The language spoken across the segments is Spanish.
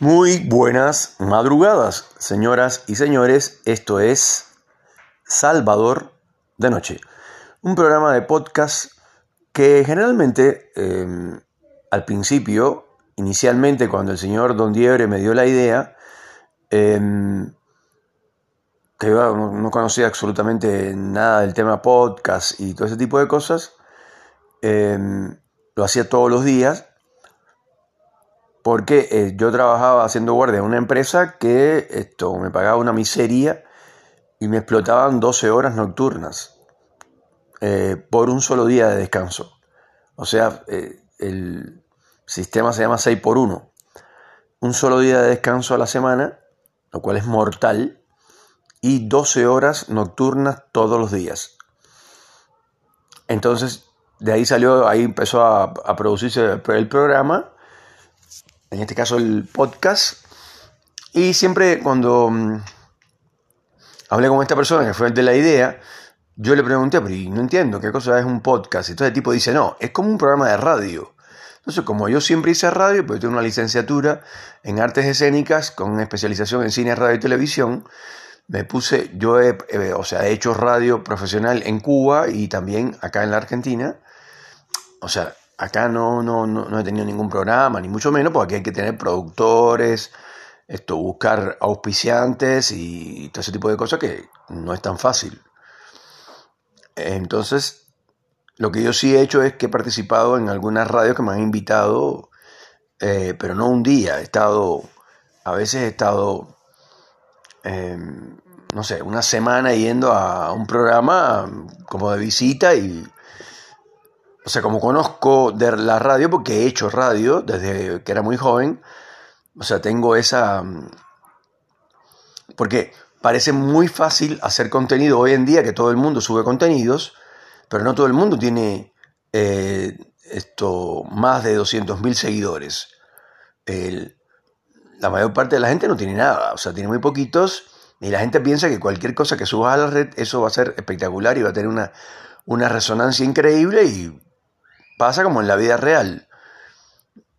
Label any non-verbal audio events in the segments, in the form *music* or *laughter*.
Muy buenas madrugadas, señoras y señores. Esto es Salvador de Noche, un programa de podcast que generalmente em, al principio, inicialmente cuando el señor Don Diebre me dio la idea, em, que no, conocía absolutamente nada del tema podcast y todo ese tipo de cosas, em, lo hacía todos los días porque eh, yo trabajaba haciendo guardia en una empresa que esto me pagaba una miseria y me explotaban 12 horas nocturnas eh, por un solo día de descanso. O sea, eh, el sistema se llama 6 por 1. Un solo día de descanso a la semana, lo cual es mortal, y 12 horas nocturnas todos los días. Entonces, de ahí salió, ahí empezó a, a producirse el programa en este caso el podcast. Y siempre cuando mm, hablé con esta persona que fue el de la idea, yo le pregunté, pero no entiendo qué cosa es un podcast. Entonces el tipo dice, no, es como un programa de radio. Entonces, como yo siempre hice radio, pues tengo una licenciatura en artes escénicas con especialización en cine, radio y televisión, me puse, yo he, o sea, he hecho radio profesional en Cuba y también acá en la Argentina. O sea, Acá no, no, no, he tenido ningún programa, ni mucho menos, porque aquí hay que tener productores, esto, buscar auspiciantes y todo ese tipo de cosas que no es tan fácil. Entonces, lo que yo sí he hecho es que he participado en algunas radios que me han invitado, eh, pero no un día, he estado, a veces he estado, em, no sé, una semana yendo a un programa como de visita y o sea, como conozco la radio, porque he hecho radio desde que era muy joven, o sea, tengo esa... Mm, porque parece muy fácil hacer contenido hoy en día, que todo el mundo sube contenidos, pero no todo el mundo tiene eh, esto, más de 200.000 seguidores. la mayor parte de la gente no tiene nada, o sea, tiene muy poquitos, y la gente piensa que cualquier cosa que subas a la red, eso va a ser espectacular y va a tener una, una resonancia increíble y Pasa como en la vida real.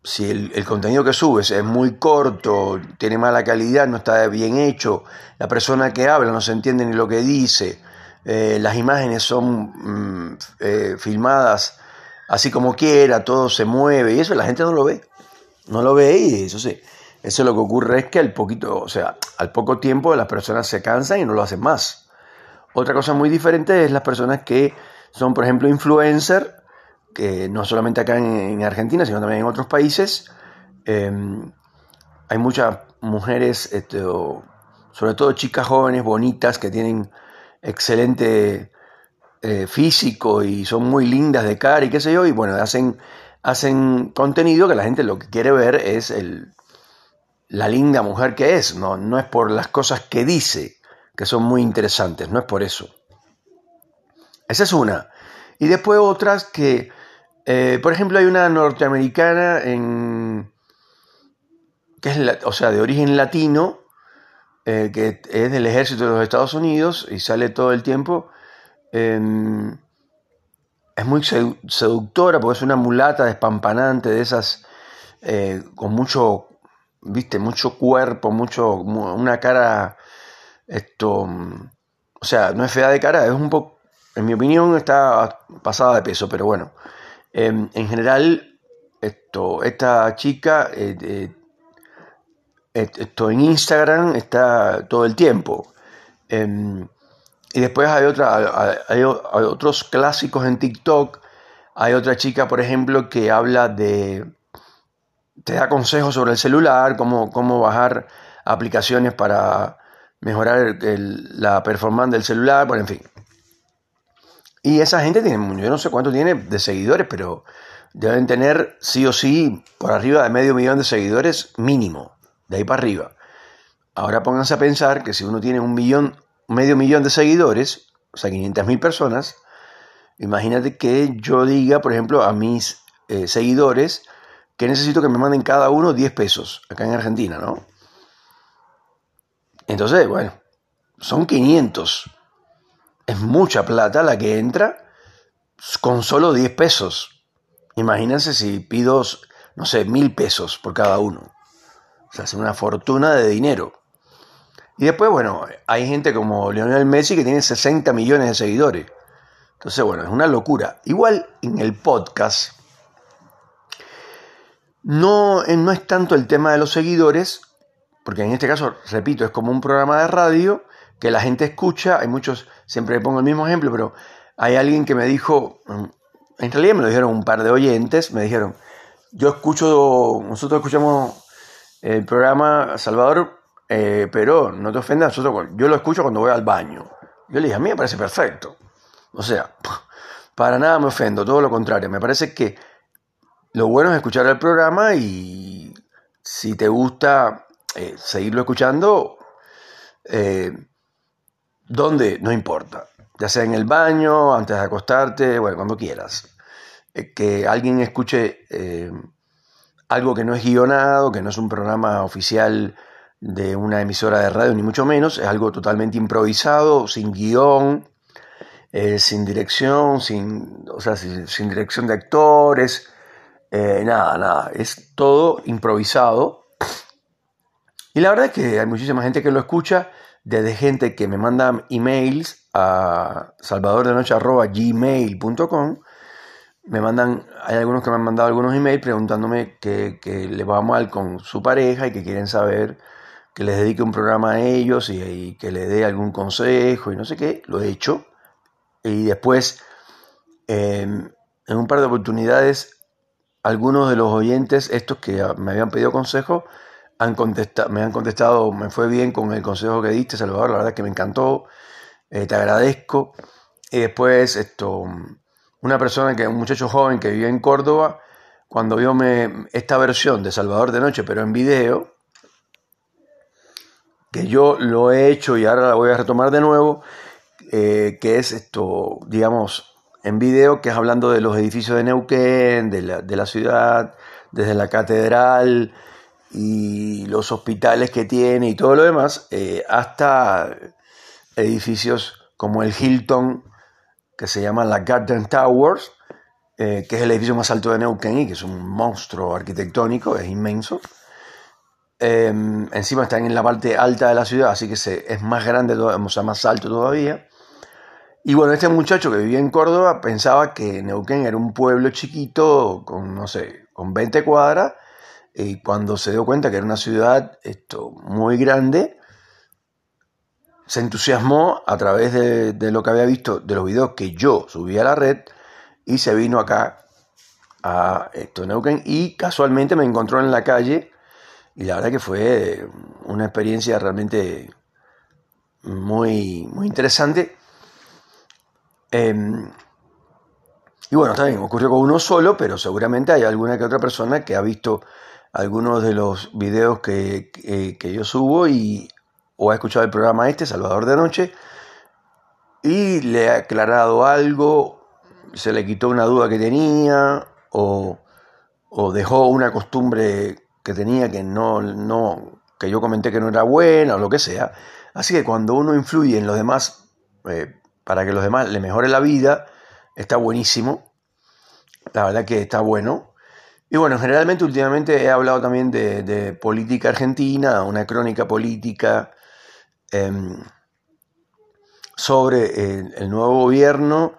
Si el, contenido que subes es muy corto, tiene mala calidad, no está bien hecho, la persona que habla no se entiende ni lo que dice, eh, las imágenes son mm, eh, filmadas así como quiera, todo se mueve y eso la gente no lo ve. No lo ve y eso sí. Eso lo que ocurre es que al poquito, o sea, al poco tiempo las personas se cansan y no lo hacen más. Otra cosa muy diferente es las personas que son, por ejemplo, influencers que no solamente acá en, Argentina, sino también en otros países, em, hay muchas mujeres, este, sobre todo chicas jóvenes, bonitas, que tienen excelente eh, físico y son muy lindas de cara y qué sé yo, y bueno, hacen, hacen contenido que la gente lo que quiere ver es el, la linda mujer que es, no, no es por las cosas que dice, que son muy interesantes, no es por eso. Esa es una. Y después otras que eh, por ejemplo, hay una norteamericana en, que es, o sea, de origen latino, eh, que es del ejército de los Estados Unidos y sale todo el tiempo. Em, es muy seductora porque es una mulata despampanante de esas eh, con mucho, viste, mucho cuerpo, mucho, una cara, esto, o sea, no es fea de cara, es un poco, en mi opinión, está pasada de peso, pero bueno. Em, en general, esta chica eh, esto en Instagram está todo el tiempo. Em, y después hay, otra, hay, otros clásicos en TikTok. Hay otra chica, por ejemplo, que habla de. te da consejos sobre el celular, cómo, cómo bajar aplicaciones para mejorar la performance del celular, bueno, en fin. Y esa gente tiene, yo no sé cuánto tiene de seguidores, pero deben tener sí o sí por arriba de medio millón de seguidores mínimo, de ahí para arriba. Ahora pónganse a pensar que si uno tiene un millón, medio millón de seguidores, o sea, 500 mil personas, imagínate que yo diga, por ejemplo, a mis eh, seguidores que necesito que me manden cada uno 10 pesos, acá en Argentina, ¿no? Entonces, bueno, son 500 es mucha plata la que entra con solo 10 pesos. Imagínense si pido, no sé, mil pesos por cada uno. O sea, hacen una fortuna de dinero. Y después, bueno, hay gente como Lionel Messi que tiene 60 millones de seguidores. Entonces, bueno, es una locura. Igual en el podcast, no, eh, no es tanto el tema de los seguidores, porque en este caso, repito, es como un programa de radio que la gente escucha. Hay muchos, siempre pongo el mismo ejemplo, pero hay alguien que me dijo, mm, en realidad me lo dijeron un par de oyentes, me dijeron, yo escucho, nosotros escuchamos el programa Salvador, eh, pero no te ofendas, nosotros, yo lo escucho cuando voy al baño. Yo le dije, a mí me parece perfecto. O sea, *laughs* para nada me ofendo, todo lo contrario. Me parece que lo bueno es escuchar el programa y si te gusta eh, seguirlo escuchando, eh, ¿dónde? No importa. Ya sea en el baño, antes de acostarte, bueno, cuando quieras. Eh, que alguien escuche algo que no es guionado, que no es un programa oficial de una emisora de radio, ni mucho menos, es algo totalmente improvisado, sin guion, sin dirección, sin, o sea, sin dirección de actores, eh, nada, nada, es todo improvisado. Y la verdad es que hay muchísima gente que lo escucha, desde gente que me manda emails a salvadordenoche.gmail.com. Me mandan, hay algunos que me han mandado algunos emails preguntándome que, le va mal con su pareja y que quieren saber que les dedique un programa a ellos y, que le dé algún consejo y no sé qué. Lo he hecho. Y después, em, en un par de oportunidades, algunos de los oyentes, estos que me habían pedido consejo, han me han contestado, me fue bien con el consejo que diste, Salvador, la verdad es que me encantó, eh, te agradezco. Y después, esto, una persona, que un muchacho joven que vive en Córdoba, cuando vio me, esta versión de Salvador de Noche, pero en video, que yo lo he hecho y ahora la voy a retomar de nuevo, eh, que es esto, digamos, en video, que es hablando de los edificios de Neuquén, de la, de la ciudad, desde la catedral y los hospitales que tiene y todo lo demás, eh, hasta edificios como el Hilton, que se llama la Garden Towers, eh, que es el edificio más alto de Neuquén y que es un monstruo arquitectónico, es inmenso. Em, encima están en la parte alta de la ciudad, así que se, es más grande, o sea, más alto todavía. Y bueno, este muchacho que vivía en Córdoba pensaba que Neuquén era un pueblo chiquito con, no sé, con 20 cuadras, y cuando se dio cuenta que era una ciudad esto, muy grande, se entusiasmó a través de, lo que había visto, de los videos que yo subí a la red, y se vino acá a esto, Neuquén, y casualmente me encontró en la calle, y la verdad que fue una experiencia realmente muy, muy interesante. Em, y bueno, también ocurrió con uno solo, pero seguramente hay alguna que otra persona que ha visto algunos de los videos que, yo subo y, o ha escuchado el programa este, Salvador de Noche, y le ha aclarado algo, se le quitó una duda que tenía, o, o dejó una costumbre que tenía que no, no, que yo comenté que no era buena, o lo que sea. Así que cuando uno influye en los demás eh, para que los demás le mejore la vida, está buenísimo. La verdad que está bueno. Y bueno, generalmente últimamente he hablado también de, política argentina, una crónica política em, sobre el, nuevo gobierno,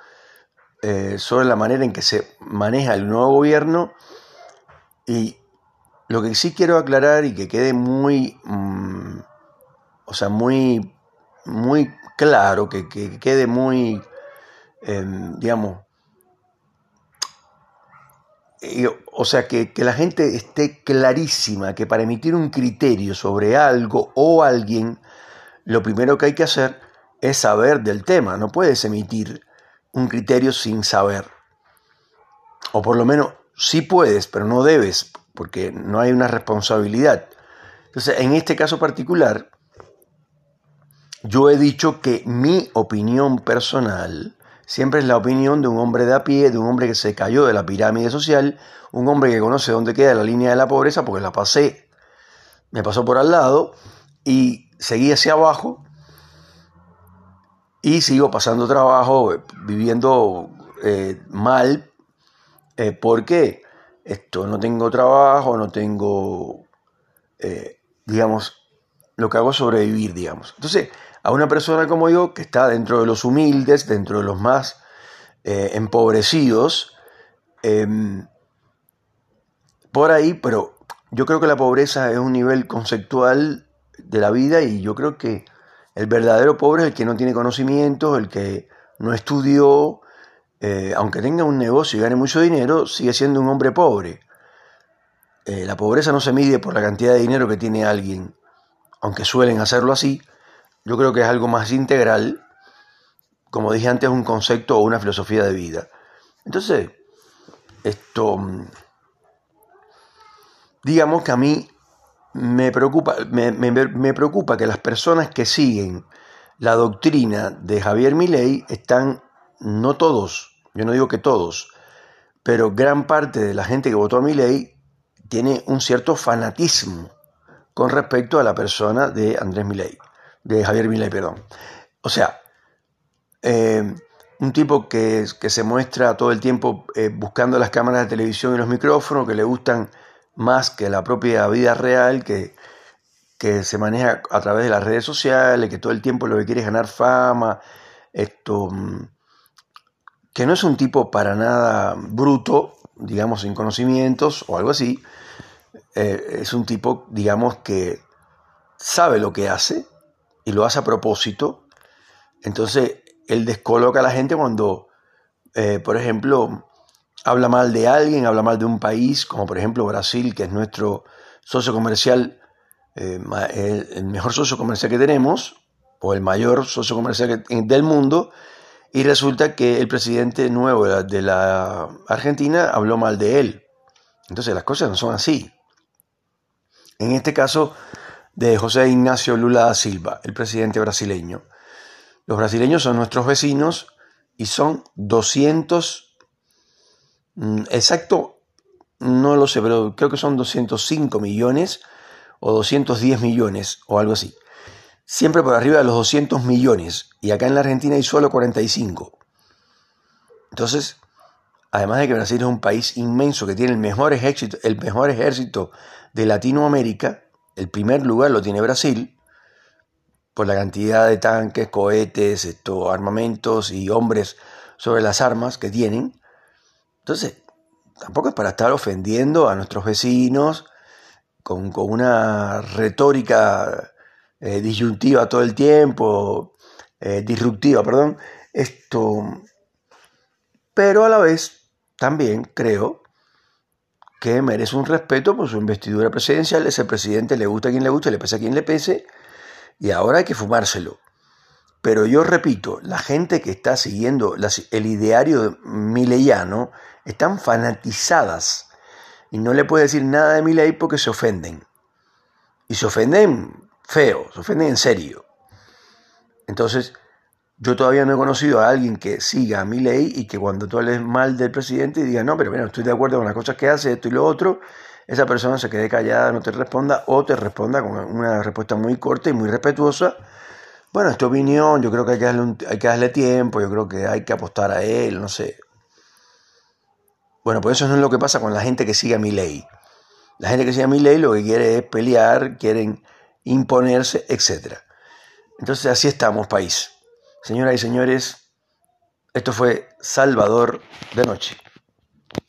eh, sobre la manera en que se maneja el nuevo gobierno. Y lo que sí quiero aclarar y que quede muy, mm, o sea, muy, muy claro, que, quede muy, em, digamos, o sea, que, que, la gente esté clarísima que para emitir un criterio sobre algo o alguien, lo primero que hay que hacer es saber del tema. No puedes emitir un criterio sin saber. O por lo menos sí puedes, pero no debes, porque no hay una responsabilidad. Entonces, en este caso particular, yo he dicho que mi opinión personal siempre es la opinión de un hombre de a pie, de un hombre que se cayó de la pirámide social, un hombre que conoce dónde queda la línea de la pobreza porque la pasé, me pasó por al lado y seguí hacia abajo y sigo pasando trabajo, viviendo eh, mal, eh, porque esto no tengo trabajo, no tengo, eh, digamos, lo que hago es sobrevivir, digamos. Entonces, a una persona como yo, que está dentro de los humildes, dentro de los más eh, empobrecidos, em, por ahí, pero yo creo que la pobreza es un nivel conceptual de la vida y yo creo que el verdadero pobre es el que no tiene conocimientos, el que no estudió, eh, aunque tenga un negocio y gane mucho dinero, sigue siendo un hombre pobre. Eh, la pobreza no se mide por la cantidad de dinero que tiene alguien, aunque suelen hacerlo así. Yo creo que es algo más integral, como dije antes, un concepto o una filosofía de vida. Entonces, esto, mm, digamos que a mí me preocupa, me, preocupa que las personas que siguen la doctrina de Javier Milei están, no todos, yo no digo que todos, pero gran parte de la gente que votó a Milei tiene un cierto fanatismo con respecto a la persona de Andrés Milei, de Javier Milei, perdón. O sea, eh, un tipo que, que, se muestra todo el tiempo eh, buscando las cámaras de televisión y los micrófonos, que le gustan más que la propia vida real, que, que se maneja a través de las redes sociales, que todo el tiempo lo que quiere es ganar fama, esto, mm, que no es un tipo para nada bruto, digamos, sin conocimientos o algo así, eh, es un tipo, digamos, que sabe lo que hace y lo hace a propósito, entonces él descoloca a la gente cuando, eh, por ejemplo, habla mal de alguien, habla mal de un país, como por ejemplo Brasil, que es nuestro socio comercial, eh, el, mejor socio comercial que tenemos, o el mayor socio comercial del mundo, y resulta que el presidente nuevo de la, Argentina habló mal de él. Entonces las cosas no son así. En este caso de José Ignacio Lula da Silva, el presidente brasileño. Los brasileños son nuestros vecinos y son 200 Mm, exacto, no lo sé, pero creo que son 205 millones o 210 millones o algo así. Siempre por arriba de los 200 millones. Y acá en la Argentina hay solo 45. Entonces, además de que Brasil es un país inmenso que tiene el mejor ejército, el mejor ejército de Latinoamérica, el primer lugar lo tiene Brasil, por la cantidad de tanques, cohetes, armamentos y hombres sobre las armas que tienen. Entonces, tampoco es para estar ofendiendo a nuestros vecinos con, una retórica eh, disyuntiva todo el tiempo, eh, disruptiva, perdón. Esto, pero a la vez también creo que merece un respeto por su investidura presidencial. Ese presidente le gusta a quien le guste, le pese a quien le pese, y ahora hay que fumárselo. Pero yo repito, la gente que está siguiendo el ideario mileyano están fanatizadas y no le puede decir nada de ley porque se ofenden. Y se ofenden feo, se ofenden en serio. Entonces, yo todavía no he conocido a alguien que siga mi ley y que cuando tú hables mal del presidente y diga, no, pero bueno, estoy de acuerdo con las cosas que hace, esto y lo otro, esa persona se quede callada, no te responda o te responda con una respuesta muy corta y muy respetuosa. Bueno, esta opinión, yo creo que hay que darle, hay que darle tiempo, yo creo que hay que apostar a él, no sé. Bueno, pues eso no es lo que pasa con la gente que sigue a mi ley. La gente que sigue a mi ley lo que quiere es pelear, quieren imponerse, etc. Entonces así estamos, país. Señoras y señores, esto fue Salvador de Noche.